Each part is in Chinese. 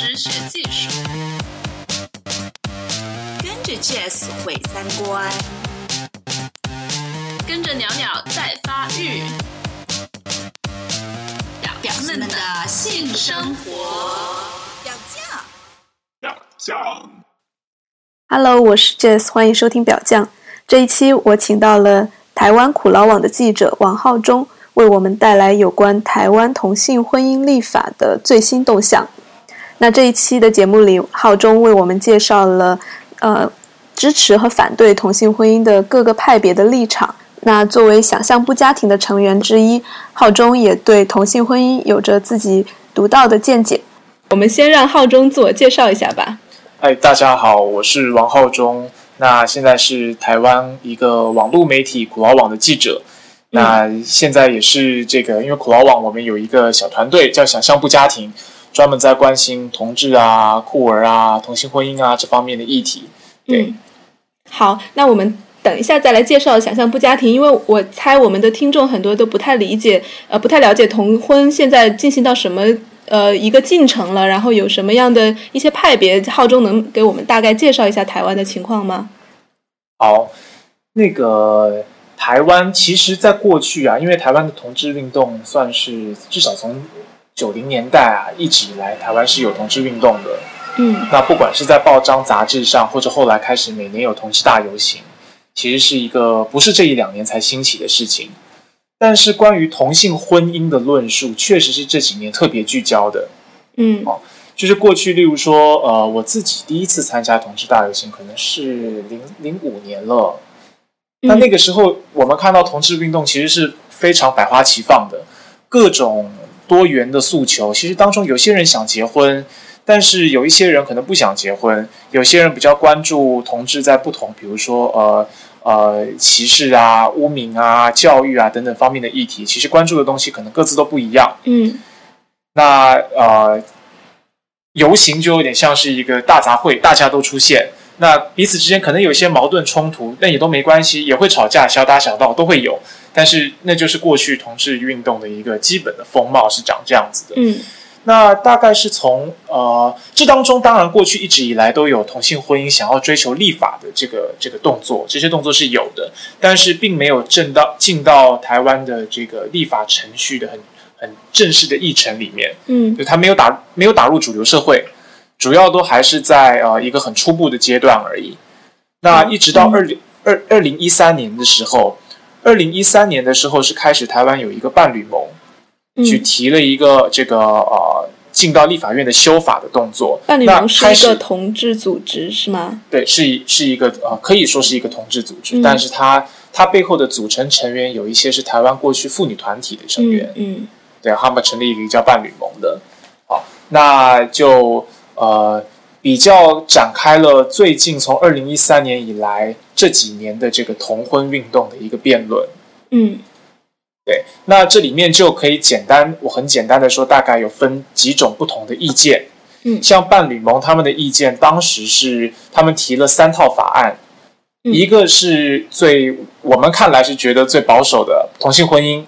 时学技术，跟着 Jazz 毁三观，跟着鸟鸟在发育。表表们的性生活，表酱，表酱。Hello，我是 Jazz，欢迎收听表酱。这一期我请到了台湾苦劳网的记者王浩中，为我们带来有关台湾同性婚姻立法的最新动向。那这一期的节目里，浩中为我们介绍了呃支持和反对同性婚姻的各个派别的立场。那作为想象部家庭的成员之一，浩中也对同性婚姻有着自己独到的见解。我们先让浩中自我介绍一下吧。嗨，大家好，我是王浩中。那现在是台湾一个网络媒体苦劳网的记者。那现在也是这个，因为苦劳网我们有一个小团队叫想象部家庭，专门在关心同志啊、酷儿啊、同性婚姻啊这方面的议题。对，嗯、好，那我们。等一下再来介绍想象不家庭，因为我猜我们的听众很多都不太理解，呃，不太了解同婚现在进行到什么呃一个进程了，然后有什么样的一些派别，浩中能给我们大概介绍一下台湾的情况吗？好，那个台湾其实在过去啊，因为台湾的同志运动算是至少从九零年代啊一直以来，台湾是有同志运动的。嗯，那不管是在报章杂志上，或者后来开始每年有同志大游行。其实是一个不是这一两年才兴起的事情，但是关于同性婚姻的论述，确实是这几年特别聚焦的。嗯，哦，就是过去，例如说，呃，我自己第一次参加同志大游行，可能是零零五年了。那那个时候，我们看到同志运动其实是非常百花齐放的，各种多元的诉求。其实当中有些人想结婚。但是有一些人可能不想结婚，有些人比较关注同志在不同，比如说呃呃歧视啊、污名啊、教育啊等等方面的议题，其实关注的东西可能各自都不一样。嗯，那呃游行就有点像是一个大杂烩，大家都出现，那彼此之间可能有一些矛盾冲突，但也都没关系，也会吵架，小打小闹都会有。但是那就是过去同志运动的一个基本的风貌是长这样子的。嗯。那大概是从呃，这当中当然过去一直以来都有同性婚姻想要追求立法的这个这个动作，这些动作是有的，但是并没有正到进到台湾的这个立法程序的很很正式的议程里面。嗯，就它没有打没有打入主流社会，主要都还是在呃一个很初步的阶段而已。那一直到二零二二零一三年的时候，二零一三年的时候是开始台湾有一个伴侣盟。去提了一个这个呃进到立法院的修法的动作。伴侣盟是一个同志组织是吗？对，是是一个呃可以说是一个同志组织，嗯、但是它它背后的组成成员有一些是台湾过去妇女团体的成员。嗯，嗯对，他们成立一个叫伴侣盟的。好，那就呃比较展开了最近从二零一三年以来这几年的这个同婚运动的一个辩论。嗯。对，那这里面就可以简单，我很简单的说，大概有分几种不同的意见。嗯，像伴侣盟他们的意见，当时是他们提了三套法案，嗯、一个是最我们看来是觉得最保守的同性婚姻，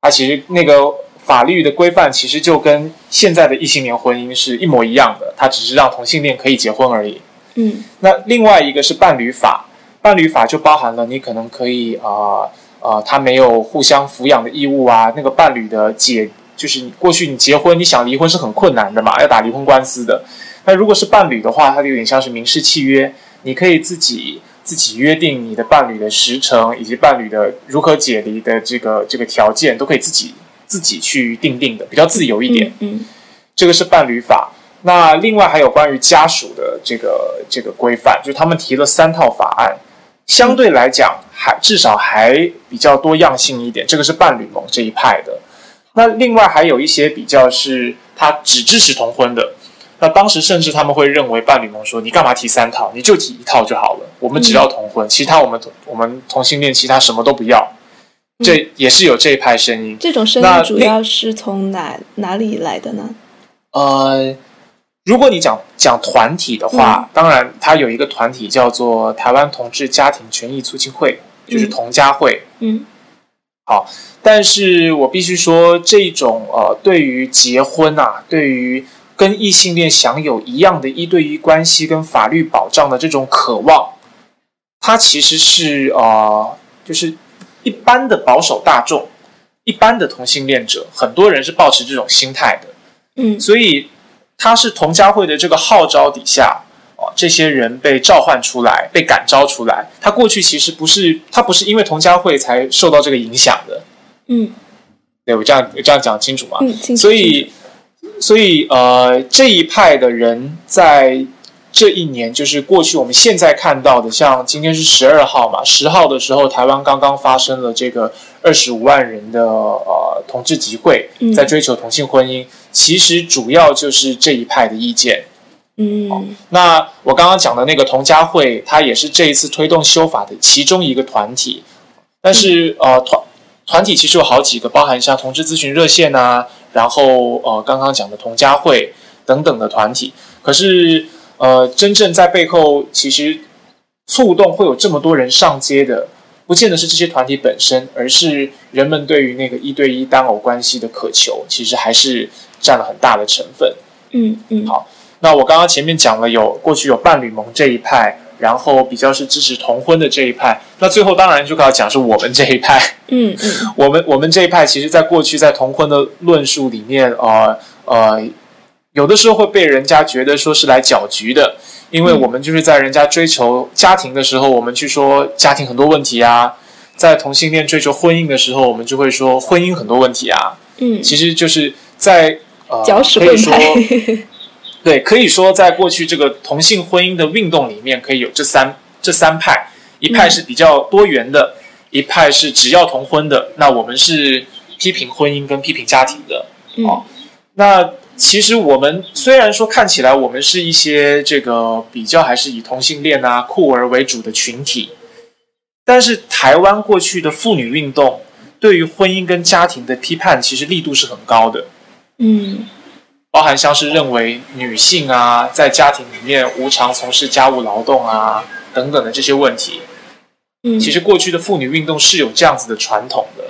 它其实那个法律的规范其实就跟现在的异性恋婚姻是一模一样的，它只是让同性恋可以结婚而已。嗯，那另外一个是伴侣法，伴侣法就包含了你可能可以啊。呃呃，他没有互相抚养的义务啊。那个伴侣的解，就是你过去你结婚，你想离婚是很困难的嘛，要打离婚官司的。那如果是伴侣的话，它就有点像是民事契约，你可以自己自己约定你的伴侣的时程，以及伴侣的如何解离的这个这个条件，都可以自己自己去定定的，比较自由一点。嗯，这个是伴侣法。那另外还有关于家属的这个这个规范，就是他们提了三套法案。相对来讲，还至少还比较多样性一点，这个是伴侣盟这一派的。那另外还有一些比较是他只支持同婚的。那当时甚至他们会认为伴侣盟说：“你干嘛提三套？你就提一套就好了。我们只要同婚，嗯、其他我们我们同性恋其他什么都不要。”这也是有这一派声音。这种声音主要是从哪哪里来的呢？呃。如果你讲讲团体的话，嗯、当然它有一个团体叫做台湾同志家庭权益促进会，就是同家会。嗯，好，但是我必须说，这种呃，对于结婚啊，对于跟异性恋享有一样的一对一关系跟法律保障的这种渴望，它其实是呃，就是一般的保守大众、一般的同性恋者，很多人是保持这种心态的。嗯所以他是同家会的这个号召底下，哦，这些人被召唤出来，被感召出来。他过去其实不是，他不是因为同家会才受到这个影响的。嗯对我这样我这样讲清楚吗？嗯，清楚所以，所以呃，这一派的人在这一年，就是过去我们现在看到的，像今天是十二号嘛，十号的时候，台湾刚刚发生了这个二十五万人的呃同志集会嗯，在追求同性婚姻，其实主要就是这一派的意见。嗯那我刚刚讲的那个同家会，它也是这一次推动修法的其中一个团体。但是呃，团团体其实有好几个，包含像同志咨询热线啊，然后呃刚刚讲的同家会等等的团体。可是呃，真正在背后其实触动会有这么多人上街的，不见得是这些团体本身，而是人们对于那个一对一单偶关系的渴求，其实还是占了很大的成分。嗯嗯好那我刚刚前面讲了有过去有伴侣盟这一派，然后比较是支持同婚的这一派，那最后当然就要讲是我们这一派。嗯嗯 我们我们这一派其实在过去在同婚的论述里面，呃呃，有的时候会被人家觉得说是来搅局的，因为我们就是在人家追求家庭的时候，我们去说家庭很多问题啊；在同性恋追求婚姻的时候，我们就会说婚姻很多问题啊。嗯，其实就是在呃，可以说，对，可以说在过去这个同性婚姻的运动里面，可以有这三这三派，一派是比较多元的，一派是只要同婚的，那我们是批评婚姻跟批评家庭的。嗯哦那其实我们虽然说看起来我们是一些这个比较还是以同性恋啊酷儿为主的群体，但是台湾过去的妇女运动对于婚姻跟家庭的批判，其实力度是很高的。嗯。包含像是认为女性啊在家庭里面无偿从事家务劳动啊等等的这些问题，嗯，其实过去的妇女运动是有这样子的传统的，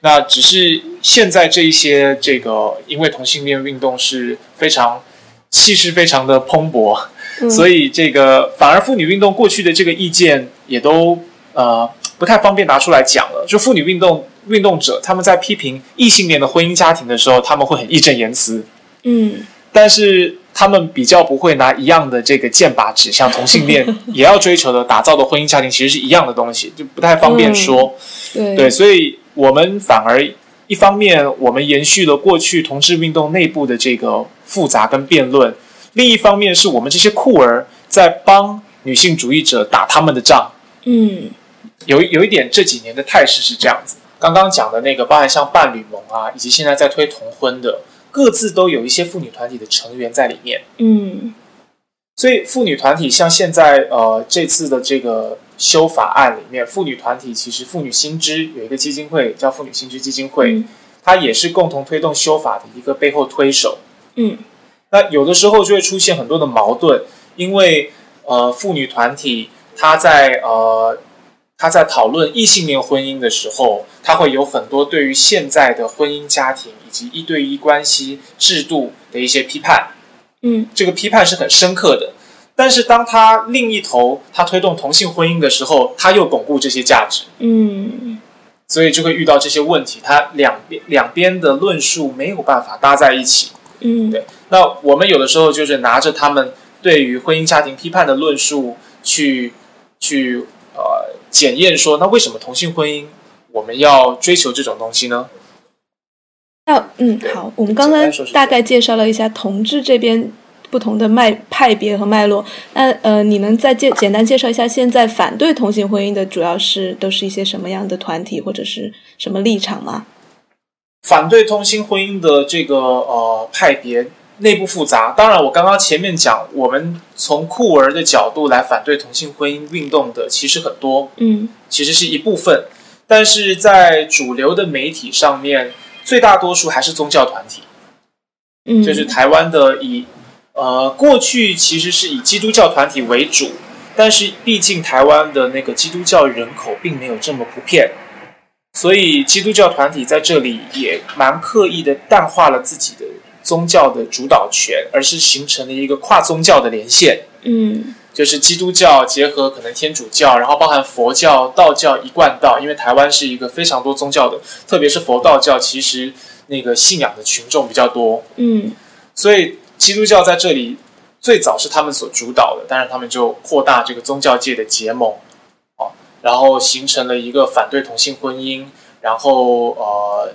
那只是现在这一些这个因为同性恋运动是非常气势非常的蓬勃，嗯所以这个反而妇女运动过去的这个意见也都呃不太方便拿出来讲了。就妇女运动运动者他们在批评异性恋的婚姻家庭的时候，他们会很义正言辞，嗯但是他们比较不会拿一样的这个剑拔指向同性恋也要追求的打造的婚姻家庭，其实是一样的东西，就不太方便说。对对，所以我们反而一方面我们延续了过去同志运动内部的这个复杂跟辩论，另一方面是我们这些酷儿在帮女性主义者打他们的仗。嗯有有一点这几年的态势是这样子。刚刚讲的那个，包含像伴侣盟啊，以及现在在推同婚的，各自都有一些妇女团体的成员在里面。嗯所以妇女团体像现在呃这次的这个修法案里面，妇女团体其实妇女新知有一个基金会叫妇女新知基金会，嗯它也是共同推动修法的一个背后推手。嗯那有的时候就会出现很多的矛盾，因为呃妇女团体她在呃她在讨论异性恋婚姻的时候，她会有很多对于现在的婚姻家庭以及一对一关系制度的一些批判。嗯这个批判是很深刻的。但是当他另一头他推动同性婚姻的时候，他又巩固这些价值，嗯所以就会遇到这些问题。他两边两边的论述没有办法搭在一起。嗯对那我们有的时候就是拿着他们对于婚姻家庭批判的论述去去呃检验说，那为什么同性婚姻我们要追求这种东西呢？那嗯好，我们刚刚大概介绍了一下同志这边不同的脉派别和脉络。那呃，你能再介简单介绍一下现在反对同性婚姻的主要是都是一些什么样的团体或者是什么立场吗？反对同性婚姻的这个呃派别内部复杂。当然，我刚刚前面讲，我们从酷儿的角度来反对同性婚姻运动的其实很多，嗯其实是一部分，但是在主流的媒体上面，最大多数还是宗教团体，嗯，就是台湾的以呃过去其实是以基督教团体为主，但是毕竟台湾的那个基督教人口并没有这么普遍。所以基督教团体在这里也蛮刻意的淡化了自己的宗教的主导权，而是形成了一个跨宗教的连线。嗯就是基督教结合可能天主教，然后包含佛教、道教一贯道，因为台湾是一个非常多宗教的，特别是佛道教，其实那个信仰的群众比较多，嗯所以基督教在这里最早是他们所主导的，但是他们就扩大这个宗教界的结盟，哦，然后形成了一个反对同性婚姻，然后呃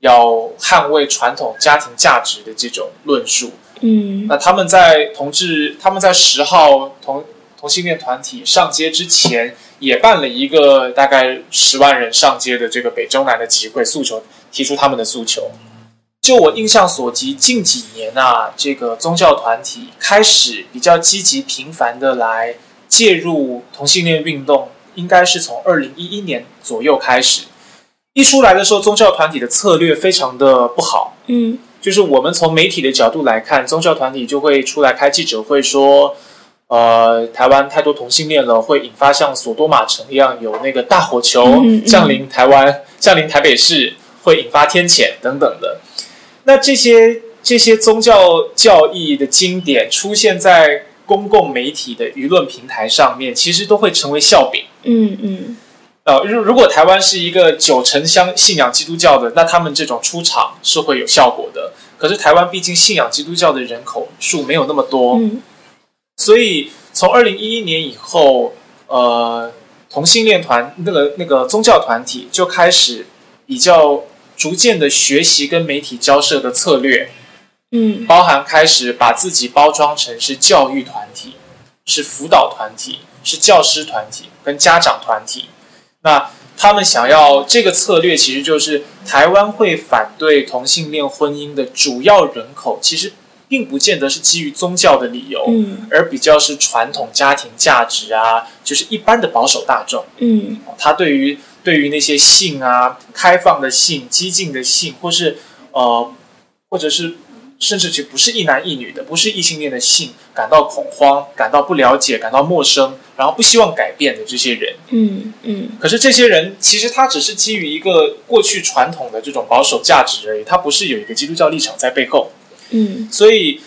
要捍卫传统家庭价值的这种论述。嗯那他们在同志，他们在十号同同性恋团体上街之前，也办了一个大概十万人上街的这个北中南的集会，诉求提出他们的诉求。就我印象所及，近几年啊，这个宗教团体开始比较积极频繁的来介入同性恋运动，应该是从二零一一年左右开始。一出来的时候，宗教团体的策略非常的不好，嗯就是我们从媒体的角度来看，宗教团体就会出来开记者会说，呃，台湾太多同性恋了，会引发像索多玛城一样有那个大火球降临台湾、降临台北市，会引发天谴等等的。那这些这些宗教教义的经典出现在公共媒体的舆论平台上面，其实都会成为笑柄。嗯嗯呃，如如果台湾是一个九成相信仰基督教的，那他们这种出场是会有效果的。可是台湾毕竟信仰基督教的人口数没有那么多，嗯所以从二零一一年以后，呃，同性恋团那个那个宗教团体就开始比较逐渐的学习跟媒体交涉的策略，嗯包含开始把自己包装成是教育团体、是辅导团体、是教师团体跟家长团体。那他们想要这个策略，其实就是台湾会反对同性恋婚姻的主要人口，其实并不见得是基于宗教的理由，嗯而比较是传统家庭价值啊，就是一般的保守大众。嗯他对于对于那些性啊、开放的性、激进的性，或是呃，或者是甚至就不是一男一女的，不是异性恋的性，感到恐慌、感到不了解、感到陌生，然后不希望改变的这些人。嗯嗯可是这些人其实他只是基于一个过去传统的这种保守价值而已，他不是有一个基督教立场在背后。嗯所以，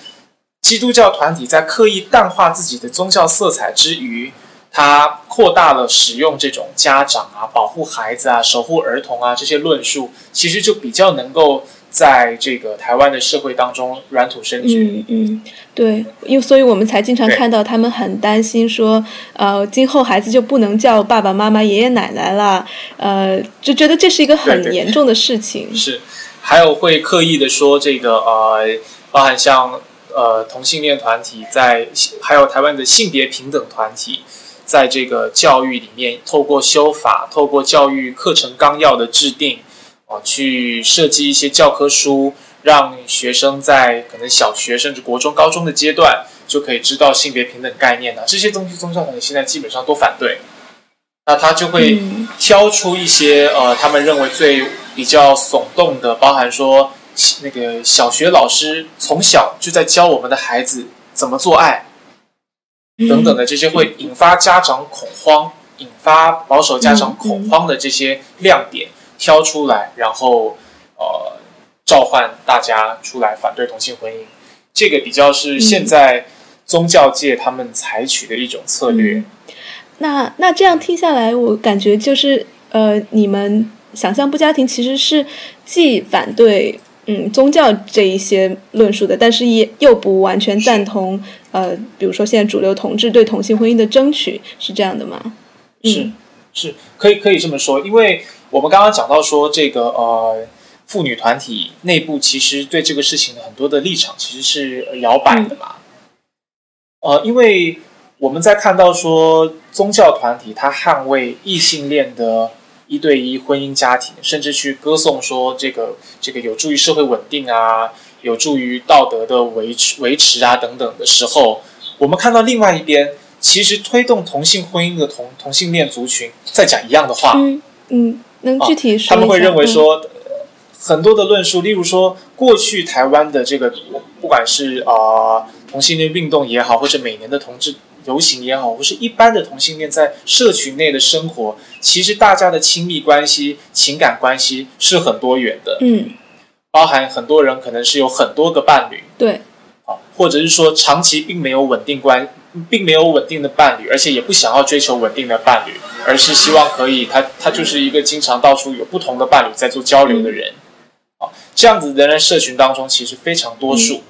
基督教团体在刻意淡化自己的宗教色彩之余，它扩大了使用这种家长啊、保护孩子啊、守护儿童啊这些论述，其实就比较能够在这个台湾的社会当中软土生绝。嗯嗯，对，因为所以我们才经常看到他们很担心说，呃，今后孩子就不能叫爸爸妈妈、爷爷奶奶了，呃，就觉得这是一个很严重的事情。是，还有会刻意的说这个呃，包含像呃同性恋团体在，还有台湾的性别平等团体，在这个教育里面，透过修法，透过教育课程纲要的制定，啊、去设计一些教科书，让学生在可能小学甚至国中、高中的阶段就可以知道性别平等概念呢、这些东西宗教团体现在基本上都反对。那他就会嗯挑出一些呃，他们认为最比较耸动的，包含说那个小学老师从小就在教我们的孩子怎么做爱等等的这些会引发家长恐慌、引发保守家长恐慌的这些亮点挑出来，然后呃召唤大家出来反对同性婚姻。这个比较是现在宗教界他们采取的一种策略。嗯那那这样听下来，我感觉就是呃，你们想象不家庭其实是既反对嗯宗教这一些论述的，但是也又不完全赞同呃，比如说现在主流同志对同性婚姻的争取，是这样的吗？是嗯是，可以可以这么说，因为我们刚刚讲到说这个呃，妇女团体内部其实对这个事情的很多的立场其实是摇摆的嘛。呃，因为我们在看到说宗教团体它捍卫异性恋的一对一婚姻家庭，甚至去歌颂说这个这个有助于社会稳定啊，有助于道德的维持维持啊等等的时候，我们看到另外一边，其实推动同性婚姻的同同性恋族群在讲一样的话，嗯嗯，能具体说？他们会认为嗯说，呃很多的论述，例如说，过去台湾的这个，不管是啊、呃同性恋运动也好，或者每年的同志游行也好，或是一般的同性恋在社群内的生活，其实大家的亲密关系、情感关系是很多元的。嗯。包含很多人可能是有很多个伴侣，对，啊，或者是说长期并没有稳定关，并没有稳定的伴侣，而且也不想要追求稳定的伴侣，而是希望可以他他就是一个经常到处有不同的伴侣在做交流的人，啊，这样子的人社群当中其实非常多数。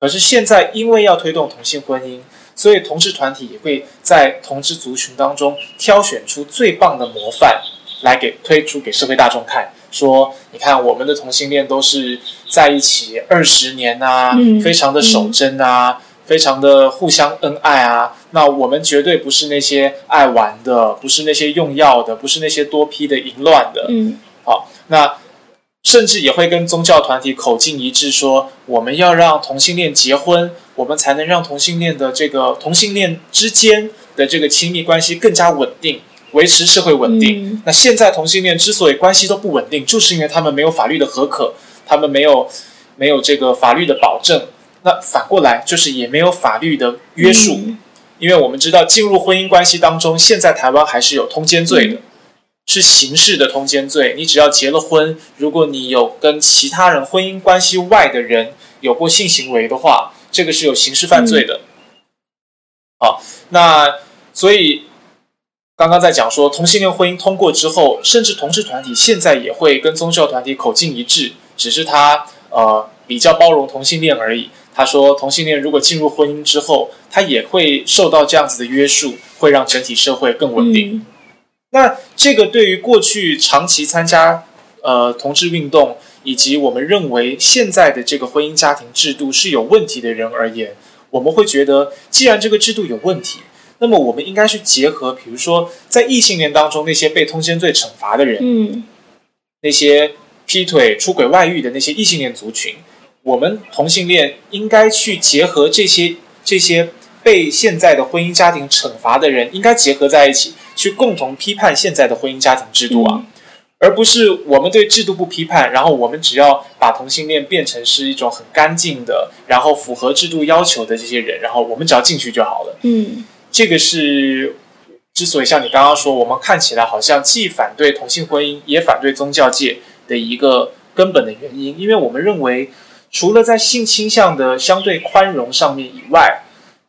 可是现在因为要推动同性婚姻，所以同志团体也会在同志族群当中挑选出最棒的模范来给推出给社会大众看。说，你看我们的同性恋都是在一起二十年啊，嗯非常的守贞啊，非常的互相恩爱啊。那我们绝对不是那些爱玩的，不是那些用药的，不是那些多批的淫乱的。嗯好，那甚至也会跟宗教团体口径一致说，我们要让同性恋结婚，我们才能让同性恋的这个同性恋之间的这个亲密关系更加稳定。维持社会稳定。嗯那现在同性恋之所以关系都不稳定，就是因为他们没有法律的合可，他们没有没有这个法律的保证。那反过来就是也没有法律的约束，嗯因为我们知道进入婚姻关系当中，现在台湾还是有通奸罪的，是刑事的通奸罪。你只要结了婚，如果你有跟其他人婚姻关系外的人有过性行为的话，这个是有刑事犯罪的。好，那所以刚刚在讲说同性恋婚姻通过之后，甚至同志团体现在也会跟宗教团体口径一致，只是他呃比较包容同性恋而已。他说，同性恋如果进入婚姻之后，他也会受到这样子的约束，会让整体社会更稳定。嗯那这个对于过去长期参加呃同志运动，以及我们认为现在的这个婚姻家庭制度是有问题的人而言，我们会觉得，既然这个制度有问题，那么我们应该去结合，比如说在异性恋当中那些被通奸罪惩罚的人，嗯那些劈腿、出轨、外遇的那些异性恋族群，我们同性恋应该去结合这些这些被现在的婚姻家庭惩罚的人，应该结合在一起，去共同批判现在的婚姻家庭制度啊，嗯。而不是我们对制度不批判，然后我们只要把同性恋变成是一种很干净的，然后符合制度要求的这些人，然后我们只要进去就好了。嗯。这个是之所以像你刚刚说，我们看起来好像既反对同性婚姻，也反对宗教界的一个根本的原因，因为我们认为，除了在性倾向的相对宽容上面以外，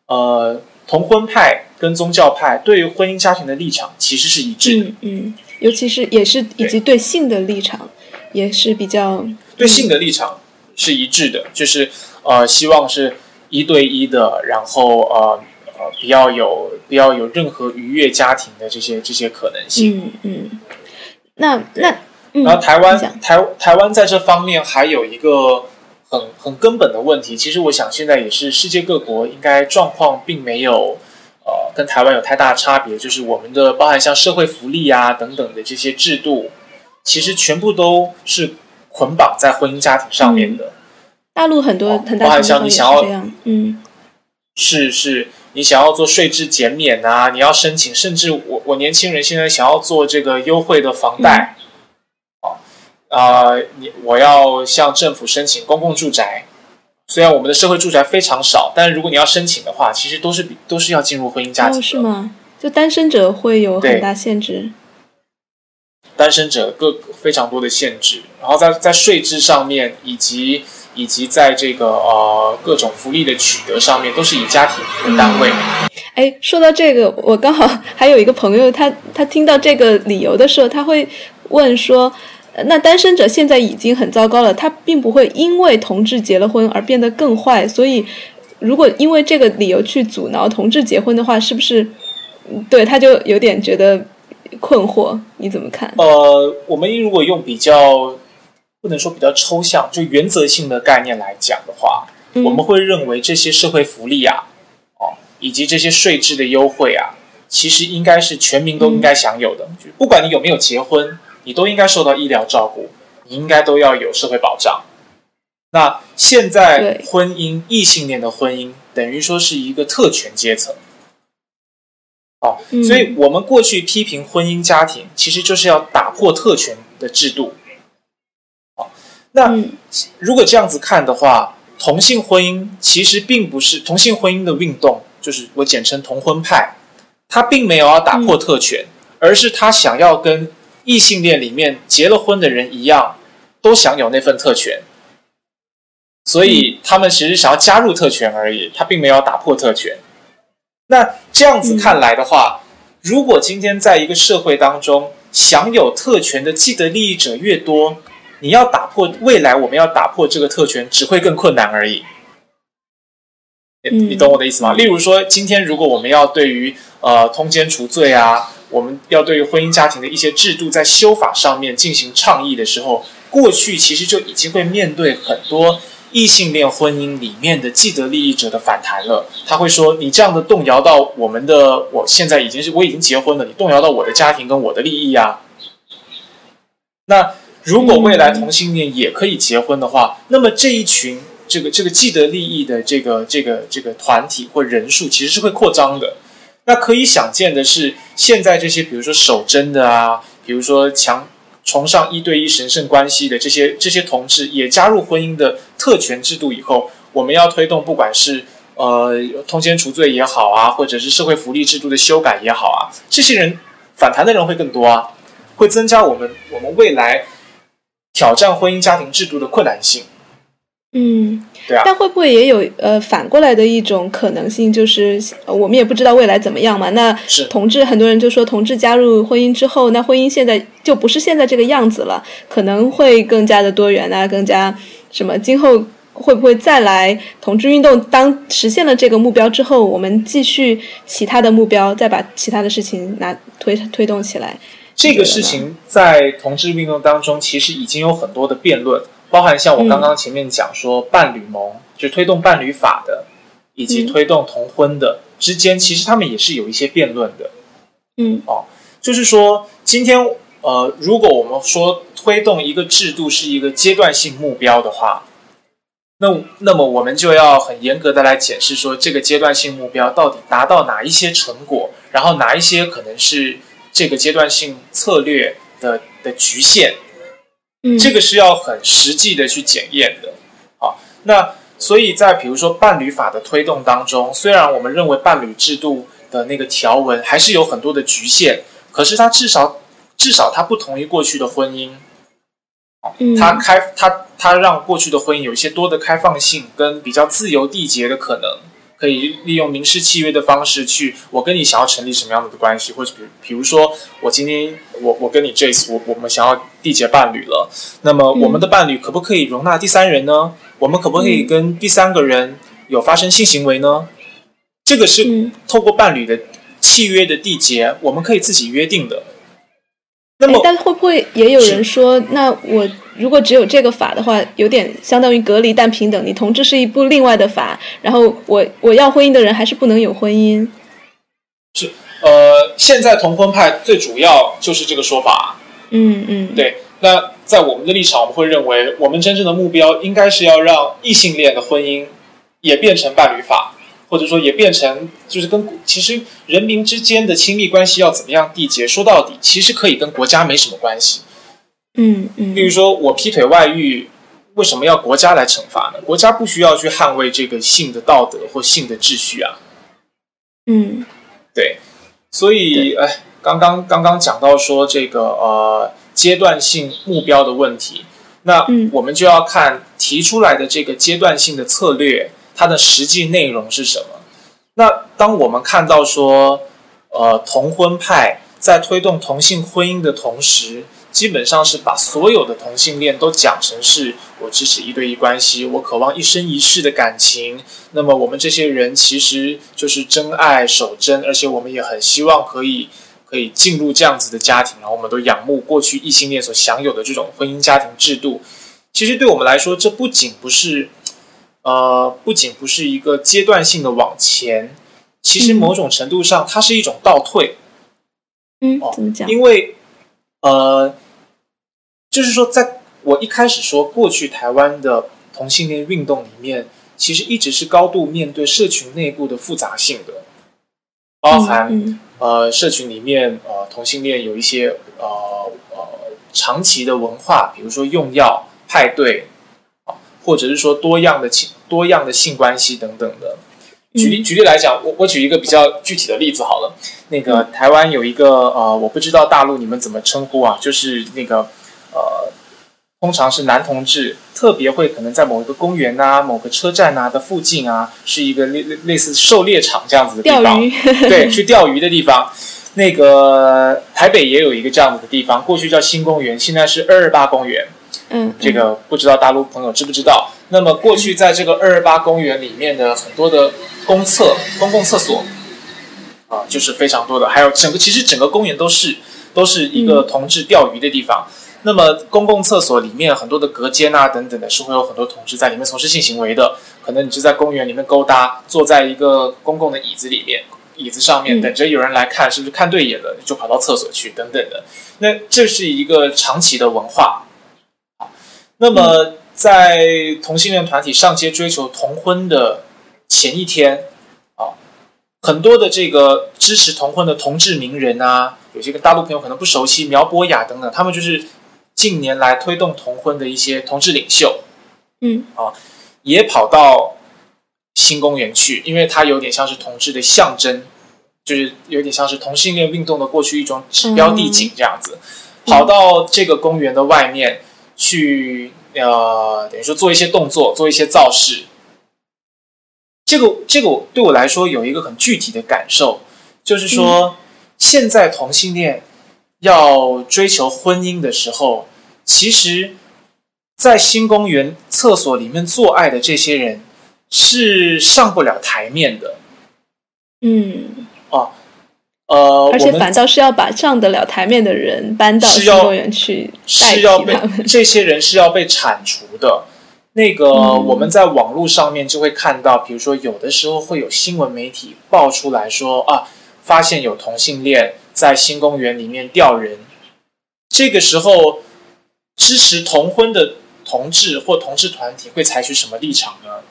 呃，同婚派跟宗教派对于婚姻家庭的立场其实是一致的，嗯嗯，尤其是也是以及对性的立场也是比较对性的立场是一致的，就是呃，希望是一对一的，然后呃呃，不要有不要有任何逾越家庭的这些这些可能性。嗯嗯，那那嗯，然后台湾台台湾在这方面还有一个很很根本的问题，其实我想现在也是世界各国应该状况并没有呃跟台湾有太大差别，就是我们的包含像社会福利啊等等的这些制度，其实全部都是捆绑在婚姻家庭上面的。大陆很多哦很大包含像你想要嗯。是是，你想要做税制减免啊，你要申请，甚至我我年轻人现在想要做这个优惠的房贷，哦啊、你我要向政府申请公共住宅。虽然我们的社会住宅非常少，但是如果你要申请的话，其实都是比都是要进入婚姻家庭的。哦是吗？就单身者会有很大限制，单身者各非常多的限制，然后在在税制上面，以及以及在这个呃各种福利的取得上面，都是以家庭为单位。哎，说到这个，我刚好还有一个朋友，他他听到这个理由的时候，他会问说：“呃那单身者现在已经很糟糕了，他并不会因为同志结了婚而变得更坏，所以如果因为这个理由去阻挠同志结婚的话，是不是？嗯对，他就有点觉得困惑。你怎么看？呃，我们如果用比较不能说比较抽象，就原则性的概念来讲的话，嗯我们会认为这些社会福利啊，哦，以及这些税制的优惠啊，其实应该是全民都应该享有的。就不管你有没有结婚，你都应该受到医疗照顾，你应该都要有社会保障。那现在婚姻，异性恋的婚姻等于说是一个特权阶层。哦，嗯所以我们过去批评婚姻家庭，其实就是要打破特权的制度。好，那嗯如果这样子看的话，同性婚姻其实并不是同性婚姻的运动，就是我简称同婚派，他并没有要打破特权，而是他想要跟异性恋里面结了婚的人一样，都享有那份特权，所以他们其实想要加入特权而已，他并没有要打破特权。那这样子看来的话，如果今天在一个社会当中享有特权的既得利益者越多，你要打破未来我们要打破这个特权只会更困难而已。你你懂我的意思吗？例如说，今天如果我们要对于呃通奸除罪啊，我们要对于婚姻家庭的一些制度在修法上面进行倡议的时候，过去其实就已经会面对很多异性恋婚姻里面的既得利益者的反弹了。他会说：“你这样的动摇到我们的，我现在已经是我已经结婚了，你动摇到我的家庭跟我的利益啊。”那如果未来同性恋也可以结婚的话，那么这一群。这个这个既得利益的这个这个这个团体或人数其实是会扩张的。那可以想见的是，现在这些比如说守贞的啊，比如说强崇尚一对一神圣关系的这些这些同志，也加入婚姻的特权制度以后，我们要推动不管是呃通奸除罪也好啊，或者是社会福利制度的修改也好啊，这些人反弹的人会更多啊，会增加我们我们未来挑战婚姻家庭制度的困难性。嗯，对啊，但会不会也有呃反过来的一种可能性，就是我们也不知道未来怎么样嘛？那同志很多人就说，同志加入婚姻之后，那婚姻现在就不是现在这个样子了，可能会更加的多元啊，更加什么？今后会不会再来同志运动？当实现了这个目标之后，我们继续其他的目标，再把其他的事情拿推推动起来？这个事情在同志运动当中，其实已经有很多的辩论。包含像我刚刚前面讲说伴侣盟，就推动伴侣法的，以及推动同婚的之间，其实他们也是有一些辩论的。嗯，哦，就是说今天呃，如果我们说推动一个制度是一个阶段性目标的话，那那么我们就要很严格的来解释说这个阶段性目标到底达到哪一些成果，然后哪一些可能是这个阶段性策略的的局限。这个是要很实际的去检验的，好，那所以在比如说伴侣法的推动当中，虽然我们认为伴侣制度的那个条文还是有很多的局限，可是它至少至少它不同于过去的婚姻，它开它它让过去的婚姻有一些多的开放性跟比较自由缔结的可能。可以利用民事契约的方式去，我跟你想要成立什么样的关系，或者比比如说，我今天我我跟你这次我我们想要缔结伴侣了，那么我们的伴侣可不可以容纳第三人呢？我们可不可以跟第三个人有发生性行为呢？这个是透过伴侣的契约的缔结，我们可以自己约定的。那么，但会不会也有人说，那我？如果只有这个法的话，有点相当于隔离但平等。你同志是一部另外的法，然后我我要婚姻的人还是不能有婚姻。是，呃，现在同婚派最主要就是这个说法。嗯嗯，对。那在我们的立场，我们会认为，我们真正的目标应该是要让异性恋的婚姻也变成伴侣法，或者说也变成就是跟其实人民之间的亲密关系要怎么样缔结，说到底其实可以跟国家没什么关系。嗯嗯，比如说我劈腿外遇，为什么要国家来惩罚呢？国家不需要去捍卫这个性的道德或性的秩序啊。嗯，对，所以哎，刚刚刚刚讲到说这个呃阶段性目标的问题，那我们就要看提出来的这个阶段性的策略，它的实际内容是什么。那当我们看到说呃同婚派在推动同性婚姻的同时，基本上是把所有的同性恋都讲成是我支持一对一关系，我渴望一生一世的感情。那么我们这些人其实就是真爱守贞，而且我们也很希望可以可以进入这样子的家庭。然后我们都仰慕过去异性恋所享有的这种婚姻家庭制度。其实对我们来说，这不仅不是呃，不仅不是一个阶段性的往前，其实某种程度上它是一种倒退。嗯，怎么讲？因为呃。就是说，在我一开始说过去台湾的同性恋运动里面，其实一直是高度面对社群内部的复杂性的，包含呃社群里面呃同性恋有一些呃呃长期的文化，比如说用药、派对啊，或者是说多样的性多样的性关系等等的。举例举例来讲，我我举一个比较具体的例子好了，那个台湾有一个呃，我不知道大陆你们怎么称呼啊，就是那个。呃，通常是男同志，特别会可能在某一个公园呐、某个车站呐的附近啊，是一个类类类似狩猎场这样子的地方，对，去钓鱼的地方。那个台北也有一个这样子的地方，过去叫新公园，现在是二二八公园。嗯，这个不知道大陆朋友知不知道？那么过去在这个二二八公园里面的很多的公厕、公共厕所啊，就是非常多的，还有整个其实整个公园都是都是一个同志钓鱼的地方。那么公共厕所里面很多的隔间啊等等的，是会有很多同志在里面从事性行为的。可能你就在公园里面勾搭，坐在一个公共的椅子里面，椅子上面嗯等着有人来看，是不是看对眼了，就跑到厕所去等等的。那这是一个长期的文化。那么，在同性恋团体上街追求同婚的前一天，啊，很多的这个支持同婚的同志名人啊，有些跟大陆朋友可能不熟悉，苗博雅等等，他们就是近年来推动同婚的一些同志领袖，嗯。啊也跑到新公园去，因为它有点像是同志的象征，就是有点像是同性恋运动的过去一种指标地景这样子，跑到这个公园的外面去，呃，等于说做一些动作，做一些造势。这个这个我对我来说有一个很具体的感受，就是说，现在同性恋要追求婚姻的时候，其实，在新公园厕所里面做爱的这些人是上不了台面的。嗯，呃，而且反倒是要把上得了台面的人搬到新公园去是要被。这些人是要被铲除的。那个、嗯我们在网络上面就会看到，比如说有的时候会有新闻媒体爆出来说啊，发现有同性恋在新公园里面钓人。这个时候，支持同婚的同志或同志团体会采取什么立场呢？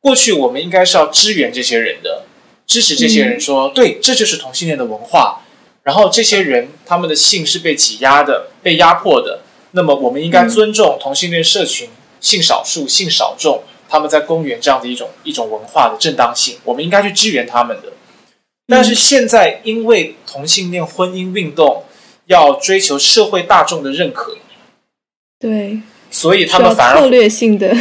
过去我们应该是要支援这些人的，支持这些人说，对，这就是同性恋的文化。然后这些人他们的性是被挤压的、被压迫的，那么我们应该尊重同性恋社群、性少数、性少众他们在公园这样的一种一种文化的正当性，我们应该去支援他们的。但是现在因为同性恋婚姻运动要追求社会大众的认可，对，所以他们反而策略性的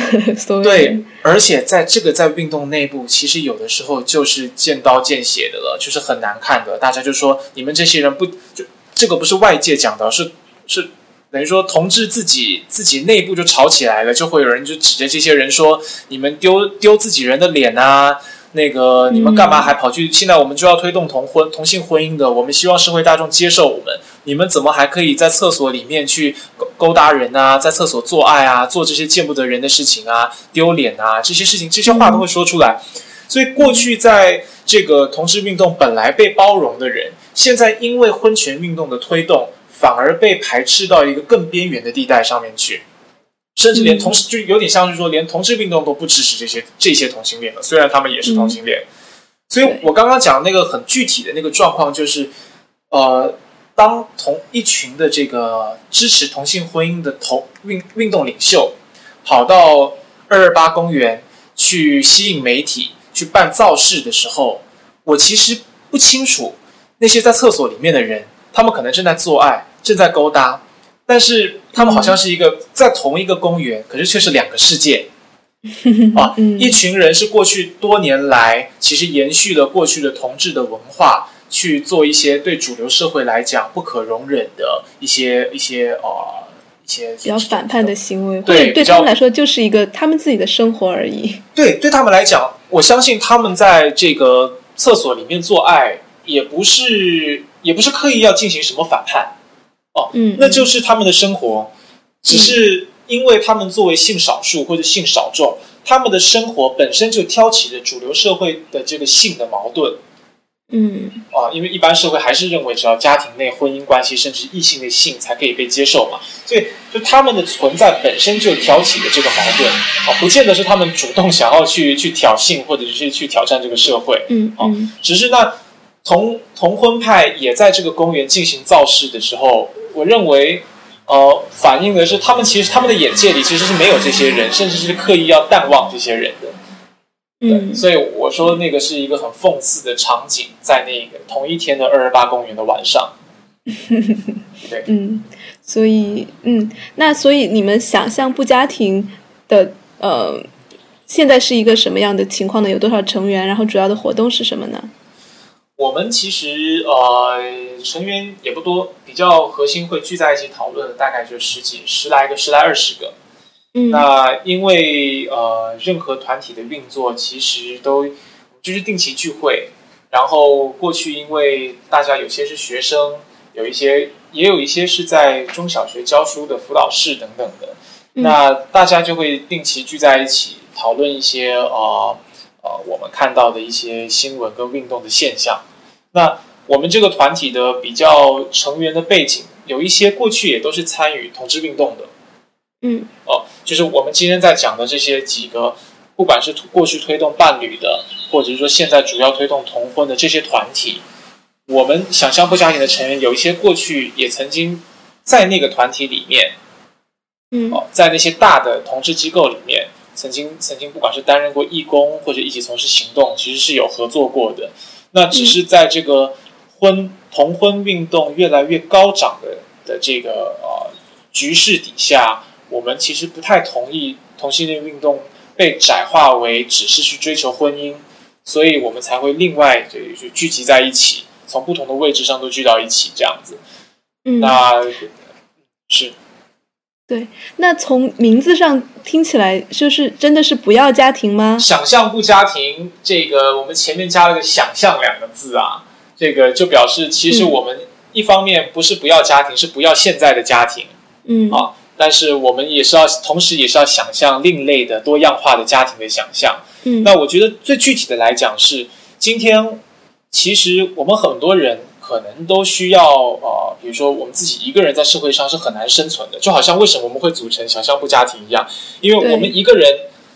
对，而且在这个在运动内部，其实有的时候就是见刀见血的了，就是很难看的。大家就说你们这些人不就这个不是外界讲的，是是等于说同志自己自己内部就吵起来了，就会有人就指着这些人说你们丢丢自己人的脸啊。那个，你们干嘛还跑去？现在我们就要推动同婚、同性婚姻的，我们希望社会大众接受我们。你们怎么还可以在厕所里面去勾勾搭人啊，在厕所做爱啊，做这些见不得人的事情啊，丢脸啊，这些事情，这些话都会说出来。所以过去在这个同志运动本来被包容的人，现在因为婚权运动的推动，反而被排斥到一个更边缘的地带上面去。甚至连同事就有点像是说，连同志运动都不支持这些这些同性恋了，虽然他们也是同性恋。所以我刚刚讲那个很具体的那个状况，就是呃，当同一群的这个支持同性婚姻的同运运动领袖跑到二二八公园去吸引媒体去办造势的时候，我其实不清楚那些在厕所里面的人，他们可能正在做爱，正在勾搭。但是他们好像是一个在同一个公园，可是却是两个世界 啊！嗯一群人是过去多年来其实延续了过去的同志的文化，去做一些对主流社会来讲不可容忍的一些一些呃一些比较反叛的行为，对对他们来说就是一个他们自己的生活而已。对，对他们来讲，我相信他们在这个厕所里面做爱，也不是也不是刻意要进行什么反叛。哦，嗯那就是他们的生活，只是因为他们作为性少数或者性少众，他们的生活本身就挑起了主流社会的这个性的矛盾嗯啊，因为一般社会还是认为只要家庭内婚姻关系，甚至异性的性才可以被接受嘛，所以就他们的存在本身就挑起了这个矛盾啊，不见得是他们主动想要去去挑衅或者是去挑战这个社会，哦嗯嗯只是那同同婚派也在这个公园进行造势的时候，我认为，呃，反映的是他们其实他们的眼界里其实是没有这些人，甚至是刻意要淡忘这些人的。嗯所以我说那个是一个很讽刺的场景，在那个同一天的二二八公园的晚上。对，嗯，所以嗯，那所以你们想象不家庭的呃，现在是一个什么样的情况呢？有多少成员？然后主要的活动是什么呢？我们其实呃成员也不多，比较核心会聚在一起讨论的大概就十几十来个，十来二十个。嗯，那因为呃任何团体的运作其实都就是定期聚会，然后过去因为大家有些是学生，有一些也有一些是在中小学教书的辅导室等等的，那大家就会定期聚在一起讨论一些呃呃我们看到的一些新闻跟运动的现象。那我们这个团体的比较成员的背景，有一些过去也都是参与同志运动的。嗯，哦，就是我们今天在讲的这些几个，不管是过去推动伴侣的，或者是说现在主要推动同婚的这些团体，我们想象不家庭的成员有一些过去也曾经在那个团体里面，嗯，哦，在那些大的同志机构里面，曾经曾经不管是担任过义工或者一起从事行动，其实是有合作过的。那只是在这个婚同婚运动越来越高涨的的这个呃局势底下。我们其实不太同意同性恋运动被窄化为只是去追求婚姻，所以我们才会另外就就聚集在一起，从不同的位置上都聚到一起这样子。嗯，那是对。那从名字上听起来，就是真的是不要家庭吗？想象不家庭，这个我们前面加了个“想象”两个字啊，这个就表示其实我们一方面不是不要家庭，是不要现在的家庭。嗯啊。但是我们也是要，同时也是要想象另类的、多样化的家庭的想象。嗯，那我觉得最具体的来讲是，今天其实我们很多人可能都需要呃，比如说我们自己一个人在社会上是很难生存的，就好像为什么我们会组成想象部家庭一样，因为我们一个人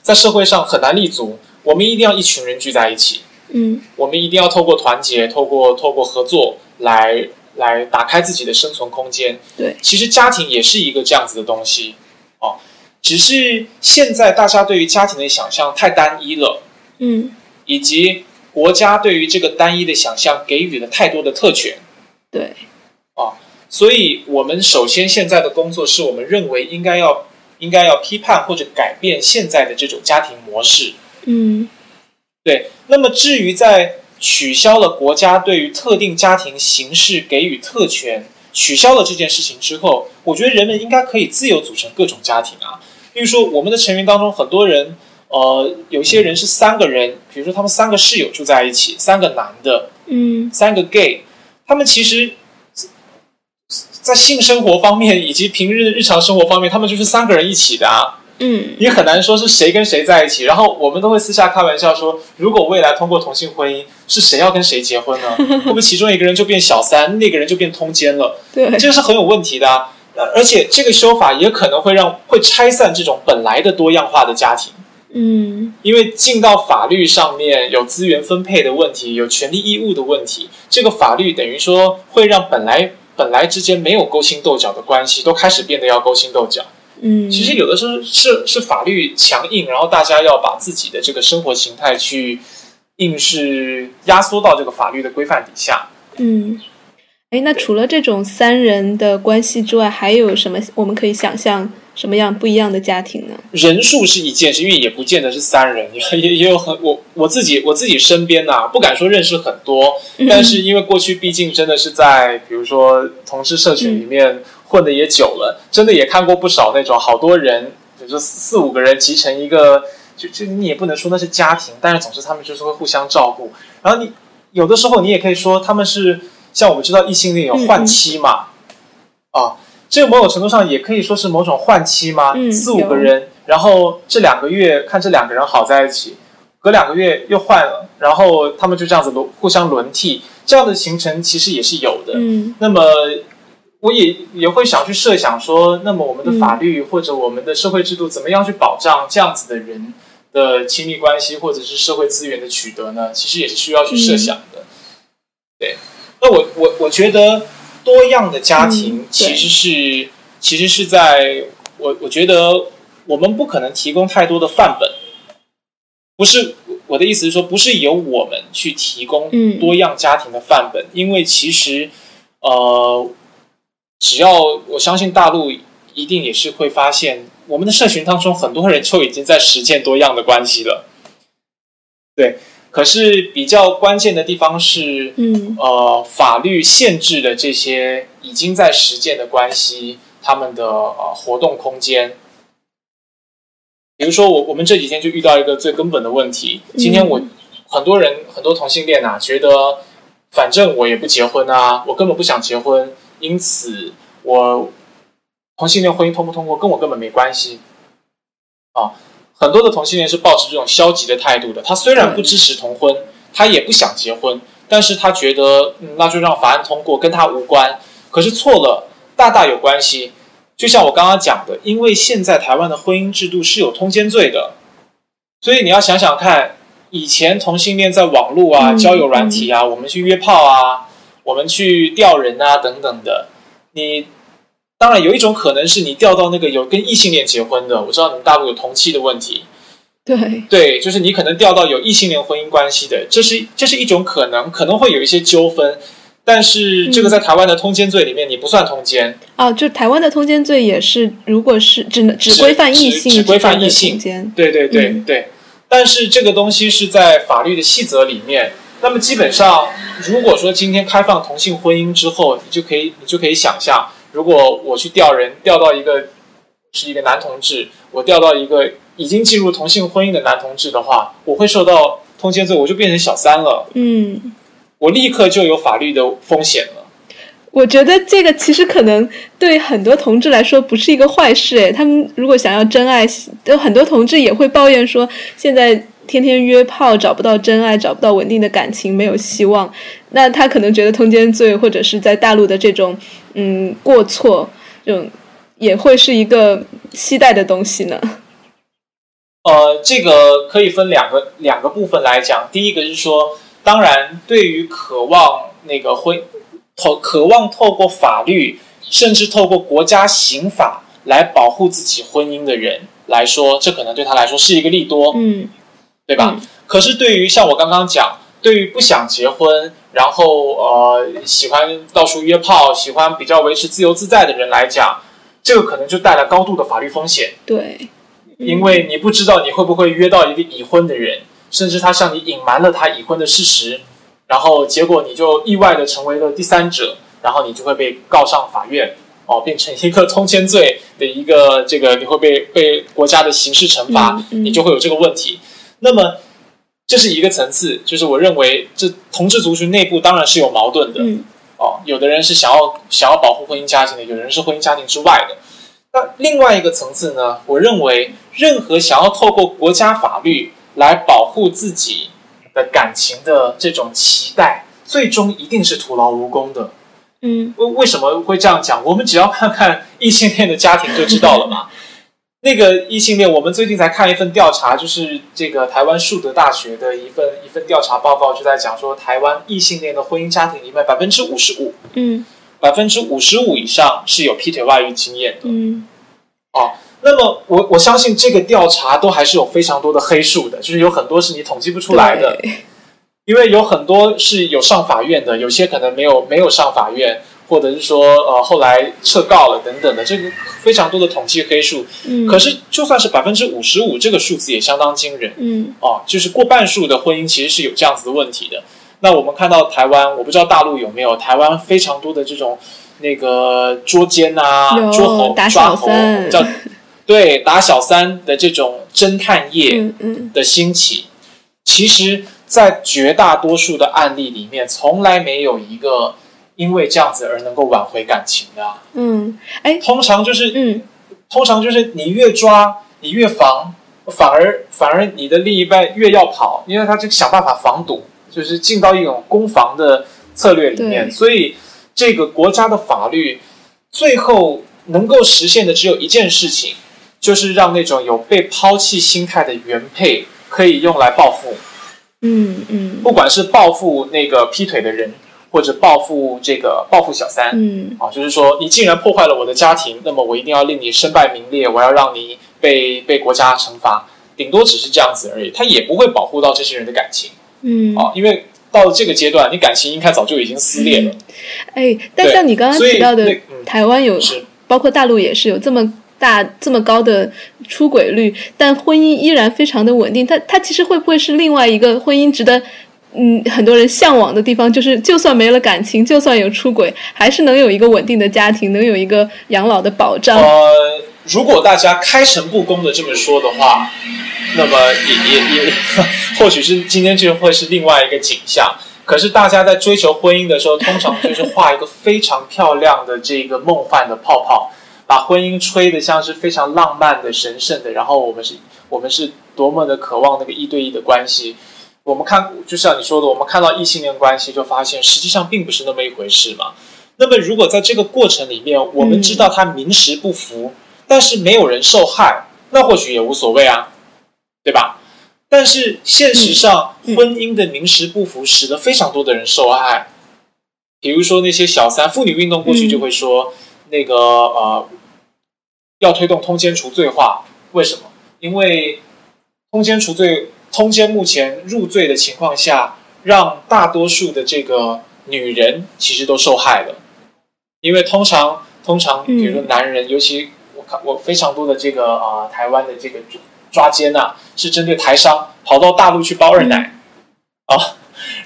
在社会上很难立足，我们一定要一群人聚在一起。嗯，我们一定要透过团结，透过透过合作来。来打开自己的生存空间。对，其实家庭也是一个这样子的东西哦，只是现在大家对于家庭的想象太单一了，嗯，以及国家对于这个单一的想象给予了太多的特权。对，啊，所以我们首先现在的工作是我们认为应该要应该要批判或者改变现在的这种家庭模式。嗯，对。那么至于在。取消了国家对于特定家庭形式给予特权，取消了这件事情之后，我觉得人们应该可以自由组成各种家庭啊。比如说，我们的成员当中很多人，呃，有些人是三个人，比如说他们三个室友住在一起，三个男的，嗯，三个 gay，他们其实，在性生活方面以及平日日常生活方面，他们就是三个人一起的啊。嗯，你很难说是谁跟谁在一起，然后我们都会私下开玩笑说，如果未来通过同性婚姻，是谁要跟谁结婚呢？会不会其中一个人就变小三，那个人就变通奸了？对，这个是很有问题的。而且这个修法也可能会让会拆散这种本来的多样化的家庭。嗯，因为进到法律上面有资源分配的问题，有权利义务的问题，这个法律等于说会让本来本来之间没有勾心斗角的关系，都开始变得要勾心斗角。嗯，其实有的时候是是法律强硬，然后大家要把自己的这个生活形态去硬是压缩到这个法律的规范底下。嗯，哎，那除了这种三人的关系之外，还有什么我们可以想象什么样不一样的家庭呢？人数是一件事，因为也不见得是三人，也也也有很我我自己我自己身边呐，不敢说认识很多，但是因为过去毕竟真的是在比如说同事社群里面。混的也久了，真的也看过不少那种好多人，比如说四五个人集成一个，就就你也不能说那是家庭，但是总之他们就是会互相照顾。然后你有的时候你也可以说他们是像我们知道异性恋有换妻嘛，啊，这个某种程度上也可以说是某种换妻吗？四五个人，然后这两个月看这两个人好在一起，隔两个月又换了，然后他们就这样子轮互相轮替，这样的形成其实也是有的。嗯，那么。我也也会想去设想说，那么我们的法律或者我们的社会制度怎么样去保障这样子的人的亲密关系或者是社会资源的取得呢？其实也是需要去设想的。对，那我我我觉得多样的家庭其实是其实是在我我觉得我们不可能提供太多的范本，不是我的意思是说，不是由我们去提供多样家庭的范本，因为其实。呃，只要我相信大陆一定也是会发现，我们的社群当中很多人就已经在实践多样的关系了。对，可是比较关键的地方是，嗯呃，法律限制的这些已经在实践的关系，他们的呃活动空间。比如说，我我们这几天就遇到一个最根本的问题。今天我很多人很多同性恋啊，觉得反正我也不结婚啊，我根本不想结婚，因此我同性恋婚姻通不通过跟我根本没关系啊。很多的同性恋是抱持这种消极的态度的，他虽然不支持同婚，他也不想结婚，但是他觉得、嗯、那就让法案通过，跟他无关。可是错了，大大有关系。就像我刚刚讲的，因为现在台湾的婚姻制度是有通奸罪的，所以你要想想看，以前同性恋在网络啊、嗯交友软体啊，我们去约炮啊，我们去调人啊等等的，你当然有一种可能是你调到那个有跟异性恋结婚的，我知道你们大陆有同妻的问题，对，对，就是你可能调到有异性恋婚姻关系的，这是这是一种可能，可能会有一些纠纷，但是这个在台湾的通奸罪里面你不算通奸，哦，就台湾的通奸罪也是，如果是只能只只规范异性只只规范异性。间，对对对、嗯。对，但是这个东西是在法律的细则里面。那么基本上，如果说今天开放同性婚姻之后，你就可以你就可以想象，如果我去调人，调到一个是一个男同志，我调到一个已经进入同性婚姻的男同志的话，我会受到通奸罪，我就变成小三了，嗯。我立刻就有法律的风险了。我觉得这个其实可能对很多同志来说不是一个坏事诶，他们如果想要真爱，有很多同志也会抱怨说，现在天天约炮找不到真爱，找不到稳定的感情，没有希望。那他可能觉得通奸罪或者是在大陆的这种嗯过错，这种也会是一个期待的东西呢。呃，这个可以分两个两个部分来讲。第一个是说，当然，对于渴望那个婚透渴望透过法律，甚至透过国家刑法来保护自己婚姻的人来说，这可能对他来说是一个利多，嗯对吧？可是对于像我刚刚讲，对于不想结婚，然后呃喜欢到处约炮，喜欢比较维持自由自在的人来讲，这个可能就带来高度的法律风险。对，因为你不知道你会不会约到一个已婚的人，甚至他向你隐瞒了他已婚的事实，然后结果你就意外的成为了第三者，然后你就会被告上法院，哦，变成一个通奸罪的一个这个你会被被国家的刑事惩罚，嗯嗯你就会有这个问题。那么这是一个层次，就是我认为这同志族群内部当然是有矛盾的，嗯哦，有的人是想要想要保护婚姻家庭的，有人是婚姻家庭之外的。那另外一个层次呢，我认为任何想要透过国家法律来保护自己的感情的这种期待，最终一定是徒劳无功的。嗯为为什么会这样讲？我们只要看看异性恋的家庭就知道了嘛。那个异性恋，我们最近才看一份调查，就是这个台湾树德大学的一份一份调查报告，就在讲说，台湾异性恋的婚姻家庭里面，百分之五十五，嗯。百分之五十五以上是有劈腿外遇经验的。嗯。哦，那么我我相信这个调查都还是有非常多的黑数的，就是有很多是你统计不出来的，因为有很多是有上法院的，有些可能没有没有上法院，或者是说呃后来撤告了等等的，这个非常多的统计黑数。嗯，可是就算是百分之五十五，这个数字也相当惊人。嗯。哦，就是过半数的婚姻其实是有这样子的问题的。那我们看到台湾，我不知道大陆有没有，台湾非常多的这种那个捉奸啊、有捉猴、打抓猴，叫 对打小三的这种侦探业的兴起，其实，在绝大多数的案例里面，从来没有一个因为这样子而能够挽回感情的啊、嗯，哎。通常就是嗯。通常就是你越抓，你越防，反而反而你的另一半越要跑，因为他就想办法防堵，就是进到一种攻防的策略里面。所以这个国家的法律最后能够实现的只有一件事情，就是让那种有被抛弃心态的原配可以用来报复，嗯嗯。不管是报复那个劈腿的人，或者报复这个报复小三。嗯啊，就是说你竟然破坏了我的家庭，那么我一定要令你身败名裂，我要让你被被国家惩罚，顶多只是这样子而已，他也不会保护到这些人的感情嗯啊，因为到了这个阶段，你感情应该早就已经撕裂了。哎，但像你刚刚提到的，嗯台湾有包括大陆也是有这么大这么高的出轨率，但婚姻依然非常的稳定。它它其实会不会是另外一个婚姻值得嗯很多人向往的地方？就是就算没了感情，就算有出轨，还是能有一个稳定的家庭，能有一个养老的保障。呃，如果大家开诚布公的这么说的话，那么也也也，或许是今天就会是另外一个景象。可是大家在追求婚姻的时候，通常就是画一个非常漂亮的这个梦幻的泡泡，把婚姻吹得像是非常浪漫的、神圣的，然后我们是，我们是多么的渴望那个一对一的关系。我们看，就像你说的，我们看到异性恋关系，就发现实际上并不是那么一回事嘛。那么，如果在这个过程里面，我们知道他名实不符，但是没有人受害，那或许也无所谓啊，对吧？但是现实上，婚姻的名实不符，使得非常多的人受害。比如说那些小三，妇女运动过去就会说，那个呃，要推动通奸除罪化，为什么？因为通奸除罪，通奸目前入罪的情况下，让大多数的这个女人其实都受害了，因为通常通常，比如说男人，尤其我看我非常多的这个啊、呃台湾的这个抓奸呐、是针对台商跑到大陆去包二奶、啊，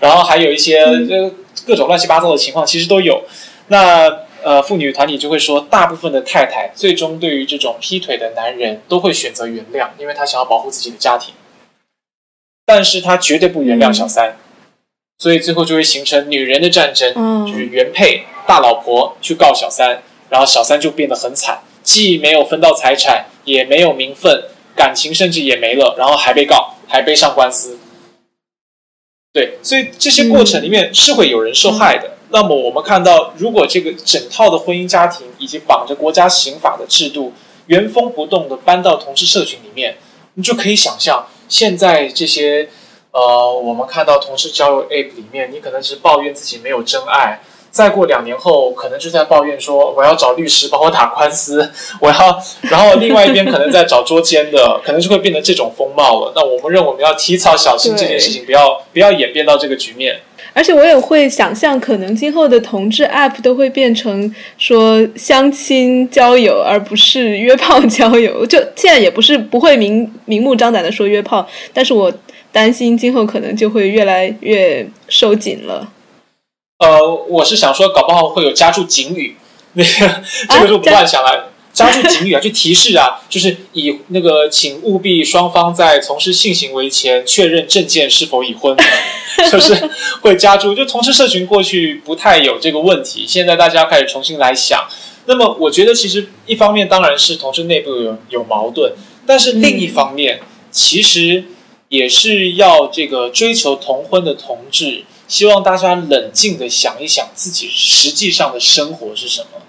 然后还有一些嗯。呃各种乱七八糟的情况，其实都有。那呃，妇女团体就会说，大部分的太太最终对于这种劈腿的男人都会选择原谅，因为他想要保护自己的家庭，但是他绝对不原谅小三，所以最后就会形成女人的战争，嗯就是原配大老婆去告小三，然后小三就变得很惨，既没有分到财产，也没有名分，感情甚至也没了，然后还被告，还背上官司。对，所以这些过程里面是会有人受害的。那么我们看到，如果这个整套的婚姻家庭以及绑着国家刑法的制度原封不动的搬到同志社群里面，你就可以想象，现在这些呃，我们看到同事交友 App 里面，你可能只是抱怨自己没有真爱，再过两年后，可能就在抱怨说我要找律师帮我打官司，我要，然后另外一边可能在找捉奸的，可能就会变成这种风貌了。那我们认为我们要提早小心这件事情，不要不要演变到这个局面。而且我也会想象，可能今后的同志 App 都会变成说相亲交友，而不是约炮交友。就现在也不是不会明明目张胆的说约炮，但是我担心今后可能就会越来越收紧了。呃，我是想说，搞不好会有加注警语，那 个这个就不乱想了。加注警语啊，就提示啊，就是以那个，请务必双方在从事性行为前确认证件是否已婚，就是会加注。就同事社群过去不太有这个问题，现在大家开始重新来想。那么，我觉得其实一方面当然是同事内部有有矛盾，但是另一方面，其实也是要这个追求同婚的同志，希望大家冷静的想一想自己实际上的生活是什么。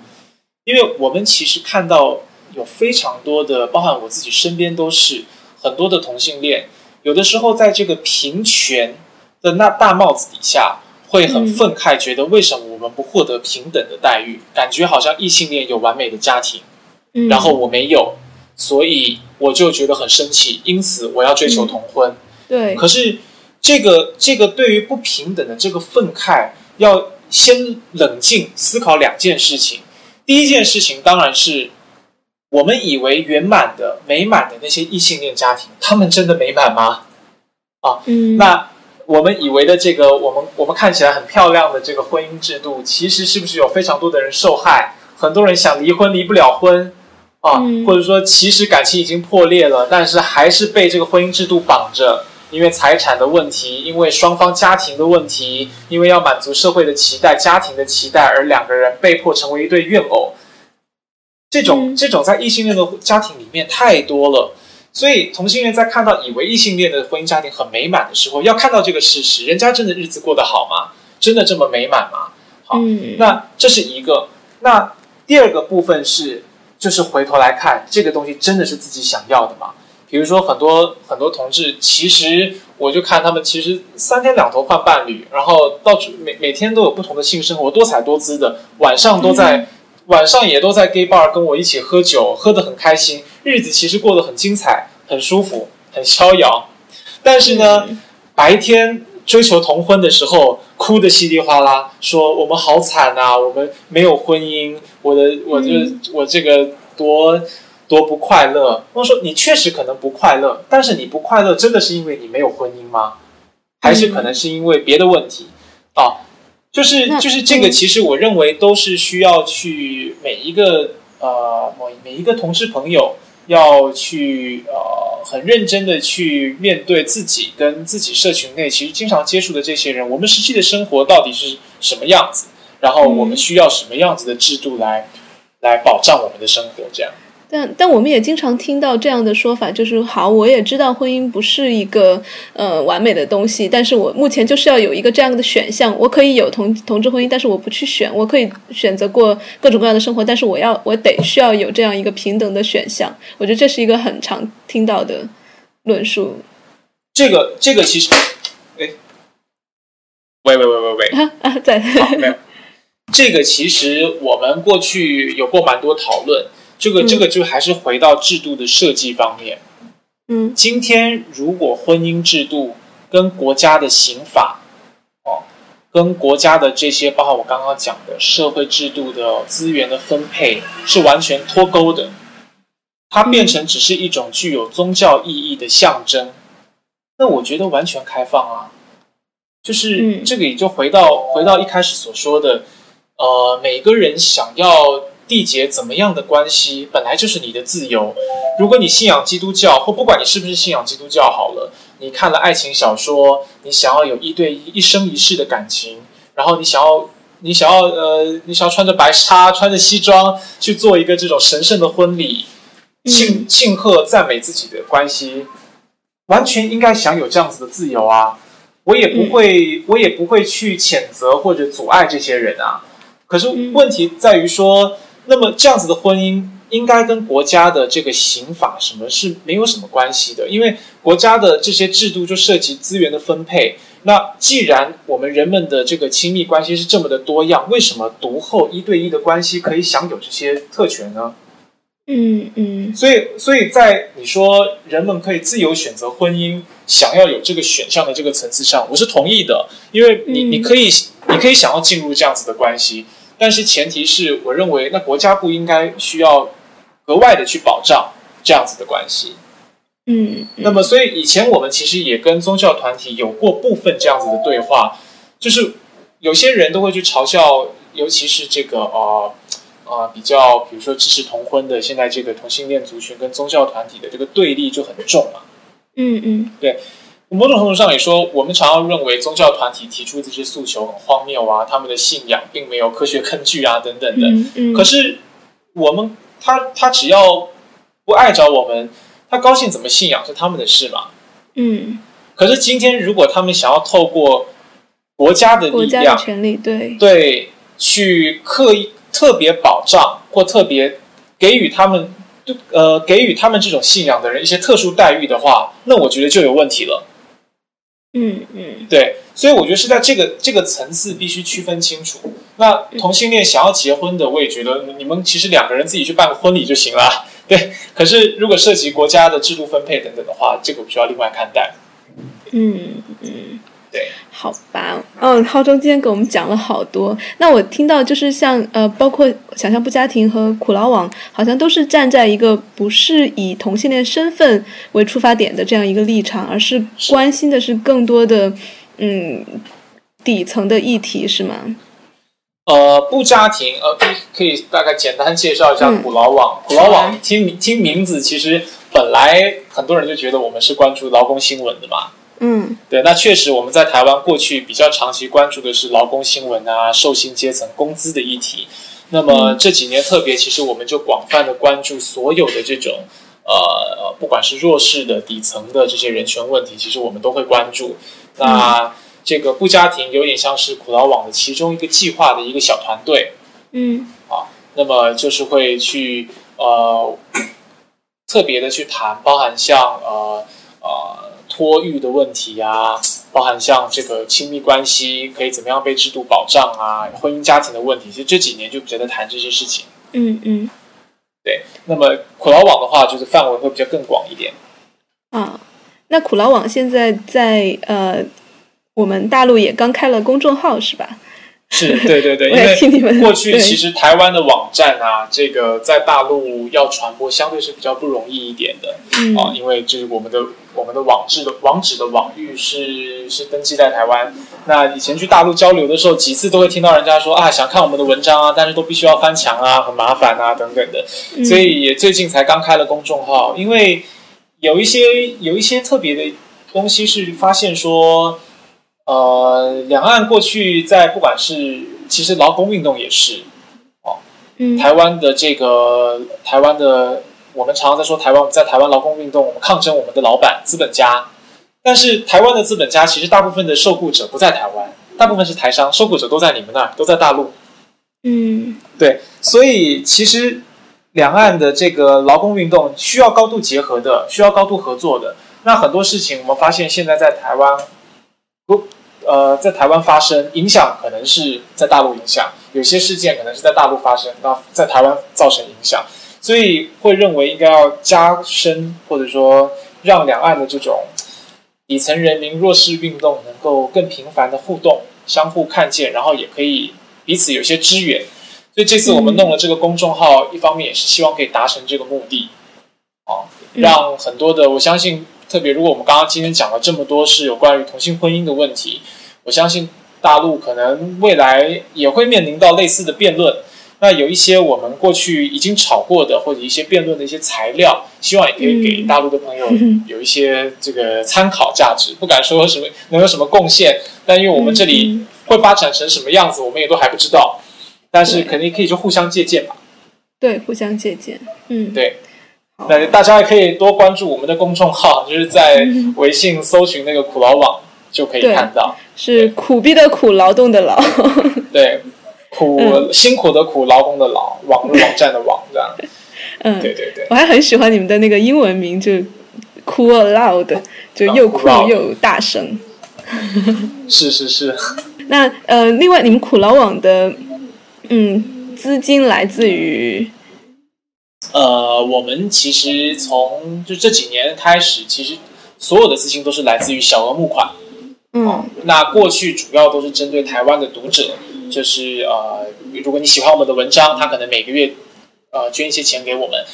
因为我们其实看到有非常多的，包含我自己身边都是很多的同性恋，有的时候在这个平权的那大帽子底下，会很愤慨，觉得为什么我们不获得平等的待遇？感觉好像异性恋有完美的家庭，嗯，然后我没有，所以我就觉得很生气，因此我要追求同婚。对，可是这个这个对于不平等的这个愤慨，要先冷静思考两件事情。第一件事情当然是我们以为圆满的、美满的那些异性恋家庭，他们真的美满吗？嗯，那我们以为的这个我们我们看起来很漂亮的这个婚姻制度，其实是不是有非常多的人受害？很多人想离婚离不了婚啊，嗯或者说其实感情已经破裂了，但是还是被这个婚姻制度绑着，因为财产的问题，因为双方家庭的问题，因为要满足社会的期待、家庭的期待，而两个人被迫成为一对怨偶。这种、嗯这种在异性恋的家庭里面太多了。所以同性恋在看到以为异性恋的婚姻家庭很美满的时候，要看到这个事实，人家真的日子过得好吗？真的这么美满吗？好，嗯，那这是一个。那第二个部分是，就是回头来看，这个东西真的是自己想要的吗？比如说很多很多同志，其实我就看他们其实三天两头换伴侣，然后到处每每天都有不同的性生活，多彩多姿的，晚上都在、晚上也都在 gay bar 跟我一起喝酒，喝得很开心，日子其实过得很精彩、很舒服、很逍遥。但是呢，白天追求同婚的时候哭得稀里哗啦，说我们好惨啊，我们没有婚姻，我的我就、我这个多多不快乐。我说你确实可能不快乐，但是你不快乐真的是因为你没有婚姻吗？还是可能是因为别的问题啊？就是就是这个，嗯其实我认为都是需要去每一个呃某每一个同事朋友要去呃很认真的去面对自己跟自己社群内其实经常接触的这些人，我们实际的生活到底是什么样子，然后我们需要什么样子的制度来来保障我们的生活，这样。但但我们也经常听到这样的说法，就是好，我也知道婚姻不是一个呃完美的东西，但是我目前就是要有一个这样的选项，我可以有同同志婚姻，但是我不去选，我可以选择过各种各样的生活，但是我要我得需要有这样一个平等的选项。我觉得这是一个很常听到的论述。这个这个其实，哎，喂喂喂喂喂，啊啊，在好，没有。这个其实我们过去有过蛮多讨论，这个嗯。这个就还是回到制度的设计方面。嗯。今天如果婚姻制度跟国家的刑法，哦，跟国家的这些，包括我刚刚讲的社会制度的资源的分配是完全脱钩的，它变成只是一种具有宗教意义的象征，那我觉得完全开放啊。就是嗯。这个也就回到回到一开始所说的，呃，每个人想要缔结怎么样的关系，本来就是你的自由。如果你信仰基督教，或不管你是不是信仰基督教好了，你看了爱情小说，你想要有一对一、一生一世的感情，然后你想要你想要呃，你想要穿着白纱、穿着西装去做一个这种神圣的婚礼，庆庆贺、赞美自己的关系，完全应该享有这样子的自由啊！我也不会，我也不会去谴责或者阻碍这些人啊。可是嗯问题在于说，那么这样子的婚姻应该跟国家的这个刑法什么是没有什么关系的，因为国家的这些制度就涉及资源的分配。那既然我们人们的这个亲密关系是这么的多样，为什么独后一对一的关系可以享有这些特权呢？嗯嗯所以，所以在你说人们可以自由选择婚姻，想要有这个选项的这个层次上，我是同意的，因为你嗯你可以你可以想要进入这样子的关系，但是前提是我认为那国家不应该需要额外的去保障这样子的关系。嗯，那么，所以以前我们其实也跟宗教团体有过部分这样子的对话，就是有些人都会去嘲笑，尤其是这个呃呃比较，比如说支持同婚的，现在这个同性恋族群跟宗教团体的这个对立就很重嘛。嗯嗯某种程度上也说，我们常常认为宗教团体提出这些诉求很荒谬啊，他们的信仰并没有科学根据啊，等等的。嗯嗯，可是我们他他只要不碍着我们，他高兴怎么信仰是他们的事嘛。嗯，可是今天如果他们想要透过国家的国家的力量，权利，对，对，去刻意特别保障或特别给予他们呃给予他们这种信仰的人一些特殊待遇的话，那我觉得就有问题了。嗯嗯对，所以我觉得是在这个这个层次必须区分清楚。那同性恋想要结婚的，我也觉得你们其实两个人自己去办个婚礼就行了。对，可是如果涉及国家的制度分配等等的话，这个需要另外看待。嗯嗯，对，好吧，嗯，浩中今天给我们讲了好多。那我听到就是像呃，包括想象不家庭和苦劳网，好像都是站在一个不是以同性恋身份为出发点的这样一个立场，而是是关心的是更多的嗯底层的议题，是吗？呃，不家庭，呃，可以可以大概简单介绍一下嗯苦劳网。苦劳网听听名字，其实本来很多人就觉得我们是关注劳工新闻的嘛。嗯。对，那确实我们在台湾过去比较长期关注的是劳工新闻啊、受薪阶层工资的议题。那么这几年特别，其实我们就广泛的关注所有的这种呃，不管是弱势的、底层的这些人权问题，其实我们都会关注。那这个不家庭有点像是苦劳网的其中一个计划的一个小团队，嗯。那么就是会去呃 特别的去谈，包含像呃呃托育的问题啊，包含像这个亲密关系可以怎么样被制度保障啊，婚姻家庭的问题，其实这几年就比较在谈这些事情。嗯嗯对，那么苦劳网的话，就是范围会比较更广一点。啊，那苦劳网现在在呃我们大陆也刚开了公众号，是吧？是对对对，因为过去其实台湾的网站啊，这个在大陆要传播相对是比较不容易一点的嗯啊，因为就是我们的我们的网址的网址的网域是是登记在台湾。那以前去大陆交流的时候，几次都会听到人家说啊，想看我们的文章啊，但是都必须要翻墙啊，很麻烦啊等等的。嗯所以也最近才刚开了公众号，因为有一些有一些特别的东西是发现说，呃，两岸过去在不管是其实劳工运动也是嗯台湾的这个台湾的，我们常常在说台湾在台湾劳工运动，我们抗争我们的老板资本家，但是台湾的资本家其实大部分的受雇者不在台湾，大部分是台商，受雇者都在你们那儿，都在大陆。嗯对，所以其实两岸的这个劳工运动需要高度结合的，需要高度合作的。那很多事情我们发现现在在台湾，不呃，在台湾发生，影响可能是在大陆影响，有些事件可能是在大陆发生，那在台湾造成影响，所以会认为应该要加深或者说让两岸的这种底层人民弱势运动能够更频繁的互动，相互看见，然后也可以彼此有些支援。所以这次我们弄了这个公众号，一方面也是希望可以达成这个目的，啊，让很多的我相信，特别如果我们刚刚今天讲了这么多是有关于同性婚姻的问题，我相信大陆可能未来也会面临到类似的辩论。那有一些我们过去已经炒过的，或者一些辩论的一些材料，希望也可以给嗯大陆的朋友有一些这个参考价值。不敢说什么能有什么贡献，但因为我们这里嗯会发展成什么样子，我们也都还不知道。但是肯定可以就互相借鉴嘛。对，互相借鉴。嗯，对，那大家也可以多关注我们的公众号，就是在嗯微信搜寻那个苦劳网就可以看到。是苦逼的苦，劳动的劳。对，苦、嗯辛苦的苦，劳工的劳，网网站的网，这样。嗯，对对对，我还很喜欢你们的那个英文名，就 cool loud，就又酷又大声。是是 是。那呃，另外你们苦劳网的嗯资金来自于呃，我们其实从就这几年开始，其实所有的资金都是来自于小额募款。嗯那过去主要都是针对台湾的读者，就是呃，如果你喜欢我们的文章，他可能每个月呃捐一些钱给我们。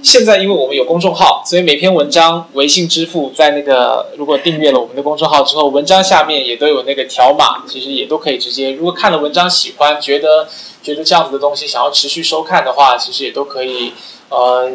现在因为我们有公众号，所以每篇文章微信支付在那个如果订阅了我们的公众号之后，文章下面也都有那个条码，其实也都可以直接。如果看了文章喜欢，觉得觉得这样子的东西想要持续收看的话，其实也都可以呃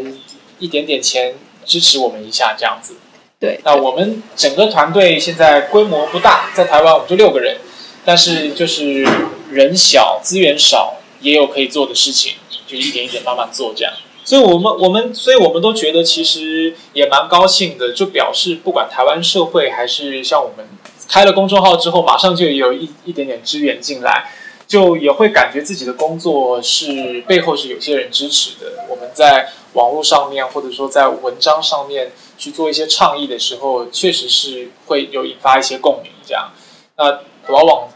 一点点钱支持我们一下这样子。对，那我们整个团队现在规模不大，在台湾我们就六个人，但是就是人小资源少，也有可以做的事情，就一点一点慢慢做这样。所以我们我们所以我们都觉得其实也蛮高兴的，就表示不管台湾社会还是像我们开了公众号之后，马上就有一一点点支援进来，就也会感觉自己的工作是背后是有些人支持的。我们在网络上面或者说在文章上面去做一些倡议的时候，确实是会有引发一些共鸣。这样，那苦劳网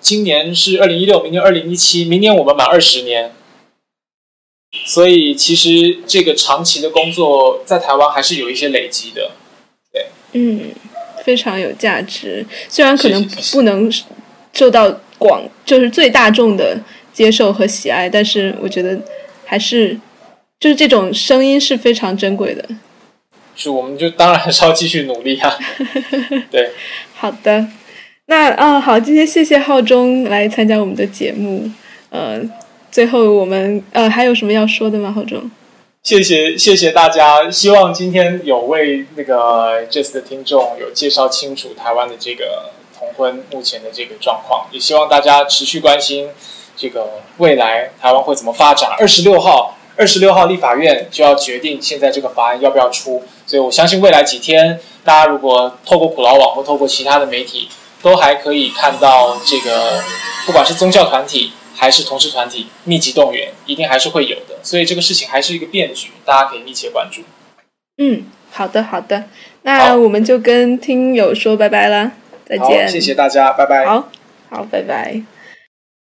今年是二零一六，明年二零一七，明年我们满二十年。所以，其实这个长期的工作在台湾还是有一些累积的。对嗯非常有价值，虽然可能不能受到广就是最大众的接受和喜爱，但是我觉得还是就是这种声音是非常珍贵的。是，我们就当然还是要继续努力啊。对，好的，那啊好，今天谢谢浩中来参加我们的节目。呃，最后我们呃还有什么要说的吗？浩中？谢谢谢谢大家，希望今天有为那个 Jazz 的听众有介绍清楚台湾的这个同婚目前的这个状况，也希望大家持续关心这个未来台湾会怎么发展。二十六号，二十六号立法院就要决定现在这个法案要不要出，所以我相信未来几天，大家如果透过普劳网或透过其他的媒体，都还可以看到这个，不管是宗教团体。还是同事团体密集动员，一定还是会有的，所以这个事情还是一个变局，大家可以密切关注。嗯，好的好的，那我们就跟听友说拜拜啦，再，见。谢谢大家，拜拜。好，好，拜拜。